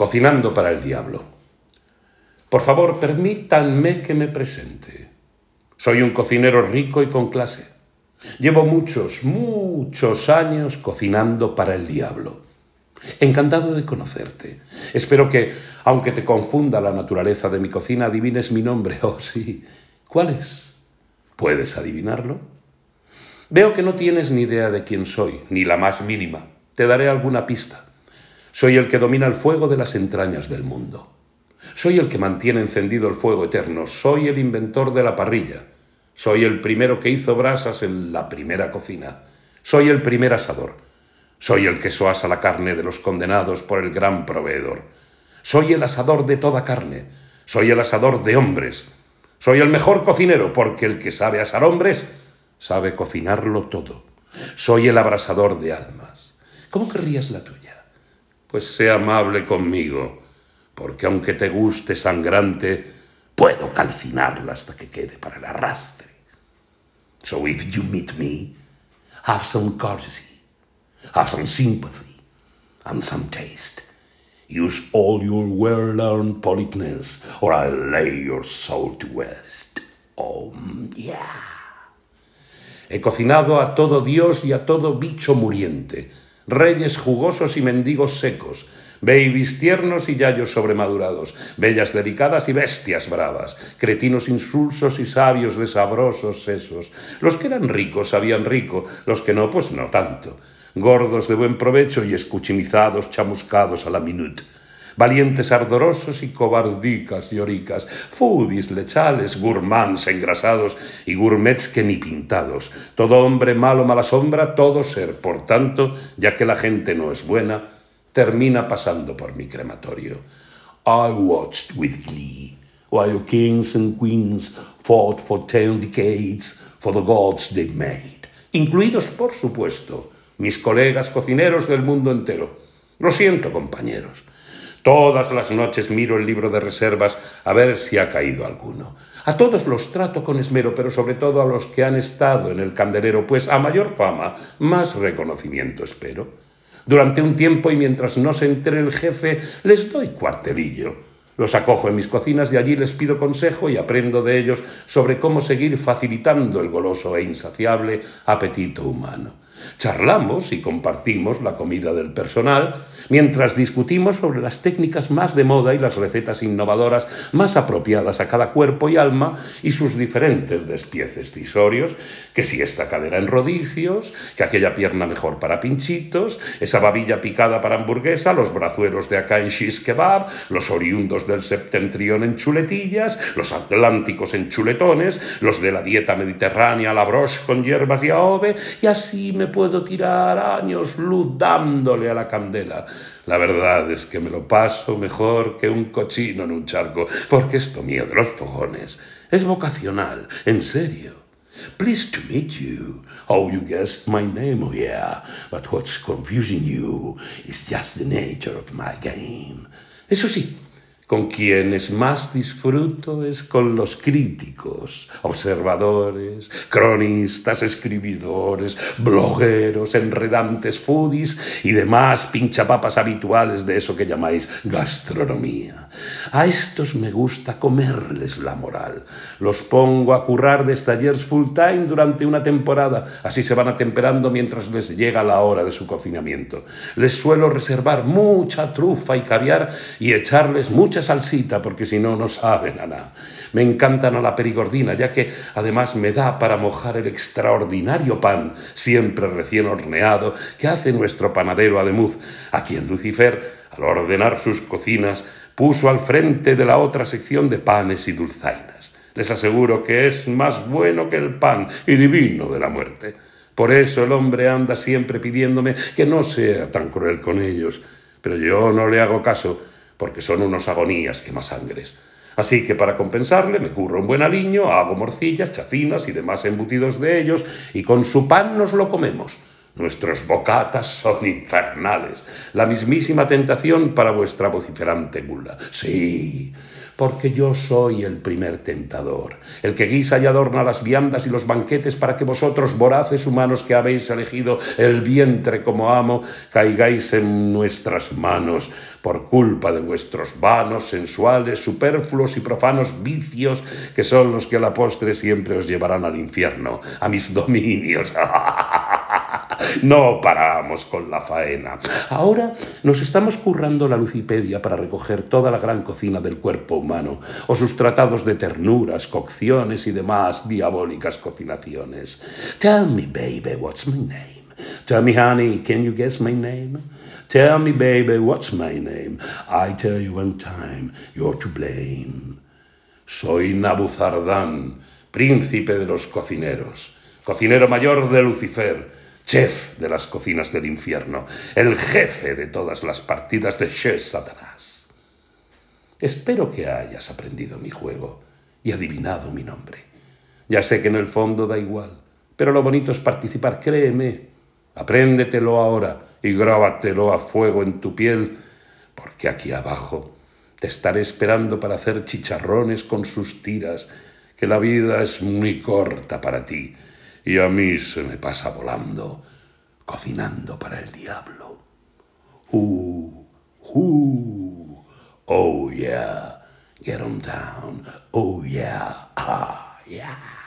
Cocinando para el diablo. Por favor, permítanme que me presente. Soy un cocinero rico y con clase. Llevo muchos, muchos años cocinando para el diablo. Encantado de conocerte. Espero que, aunque te confunda la naturaleza de mi cocina, adivines mi nombre. Oh, sí. ¿Cuál es? ¿Puedes adivinarlo? Veo que no tienes ni idea de quién soy, ni la más mínima. Te daré alguna pista. Soy el que domina el fuego de las entrañas del mundo. Soy el que mantiene encendido el fuego eterno. Soy el inventor de la parrilla. Soy el primero que hizo brasas en la primera cocina. Soy el primer asador. Soy el que soasa la carne de los condenados por el gran proveedor. Soy el asador de toda carne. Soy el asador de hombres. Soy el mejor cocinero porque el que sabe asar hombres sabe cocinarlo todo. Soy el abrasador de almas. ¿Cómo querrías la tuya? Pues sea amable conmigo, porque aunque te guste sangrante, puedo calcinarla hasta que quede para el arrastre. So if you meet me, have some courtesy, have some sympathy, and some taste. Use all your well-learned politeness, or I'll lay your soul to rest. Oh, yeah. He cocinado a todo Dios y a todo bicho muriente, reyes jugosos y mendigos secos, babies tiernos y yayos sobremadurados, bellas delicadas y bestias bravas, cretinos insulsos y sabios de sabrosos sesos. Los que eran ricos sabían rico, los que no, pues no tanto. Gordos de buen provecho y escuchimizados, chamuscados a la minute valientes ardorosos y cobardicas lloricas, foodies lechales, gourmands engrasados y gourmets que ni pintados, todo hombre malo, mala sombra, todo ser, por tanto, ya que la gente no es buena, termina pasando por mi crematorio. I watched with glee while kings and queens fought for ten decades for the gods they made, incluidos, por supuesto, mis colegas cocineros del mundo entero. Lo siento, compañeros. Todas las noches miro el libro de reservas a ver si ha caído alguno. A todos los trato con esmero, pero sobre todo a los que han estado en el candelero, pues a mayor fama, más reconocimiento espero. Durante un tiempo y mientras no se entere el jefe, les doy cuartelillo. Los acojo en mis cocinas y allí les pido consejo y aprendo de ellos sobre cómo seguir facilitando el goloso e insaciable apetito humano. Charlamos y compartimos la comida del personal, mientras discutimos sobre las técnicas más de moda y las recetas innovadoras más apropiadas a cada cuerpo y alma y sus diferentes despieces cisorios, que si esta cadera en rodicios, que aquella pierna mejor para pinchitos, esa babilla picada para hamburguesa, los brazuelos de acá en shish kebab, los oriundos del septentrión en chuletillas, los atlánticos en chuletones, los de la dieta mediterránea la broche con hierbas y aove, y así me puedo tirar años luz dándole a la candela. La verdad es que me lo paso mejor que un cochino en un charco, porque esto mío de los fogones es vocacional, en serio. Pleased to meet you. Oh, you guessed my name, oh yeah. But what's confusing you is just the nature of my game. Eso sí, con quienes más disfruto es con los críticos, observadores, cronistas, escribidores, blogueros, enredantes foodies y demás pinchapapas habituales de eso que llamáis gastronomía. A estos me gusta comerles la moral. Los pongo a currar de stallers full time durante una temporada, así se van atemperando mientras les llega la hora de su cocinamiento. Les suelo reservar mucha trufa y caviar y echarles mucha salsita, porque si no, no saben a nada. Me encantan a la perigordina, ya que además me da para mojar el extraordinario pan, siempre recién horneado, que hace nuestro panadero Ademuz, a quien Lucifer, al ordenar sus cocinas, puso al frente de la otra sección de panes y dulzainas. Les aseguro que es más bueno que el pan y divino de la muerte. Por eso el hombre anda siempre pidiéndome que no sea tan cruel con ellos. Pero yo no le hago caso, porque son unos agonías que más sangres. Así que para compensarle me curro un buen aliño, hago morcillas, chacinas y demás embutidos de ellos, y con su pan nos lo comemos. Nuestros bocatas son infernales, la mismísima tentación para vuestra vociferante gula. Sí, porque yo soy el primer tentador, el que guisa y adorna las viandas y los banquetes para que vosotros, voraces humanos que habéis elegido el vientre como amo, caigáis en nuestras manos por culpa de vuestros vanos, sensuales, superfluos y profanos vicios, que son los que a la postre siempre os llevarán al infierno, a mis dominios. No paramos con la faena. Ahora nos estamos currando la Lucipedia para recoger toda la gran cocina del cuerpo humano, o sus tratados de ternuras, cocciones y demás diabólicas cocinaciones. Tell me, baby, what's my name? Tell me, honey, can you guess my name? Tell me, baby, what's my name? I tell you one time, you're to blame. Soy Nabuzardán, príncipe de los cocineros, cocinero mayor de Lucifer, chef de las cocinas del infierno, el jefe de todas las partidas de Che Satanás. Espero que hayas aprendido mi juego y adivinado mi nombre. Ya sé que en el fondo da igual, pero lo bonito es participar, créeme. Apréndetelo ahora y grábatelo a fuego en tu piel, porque aquí abajo te estaré esperando para hacer chicharrones con sus tiras, que la vida es muy corta para ti y a mí se me pasa volando, cocinando para el diablo. Uh, uh, oh yeah, get on down, oh yeah, ah, yeah.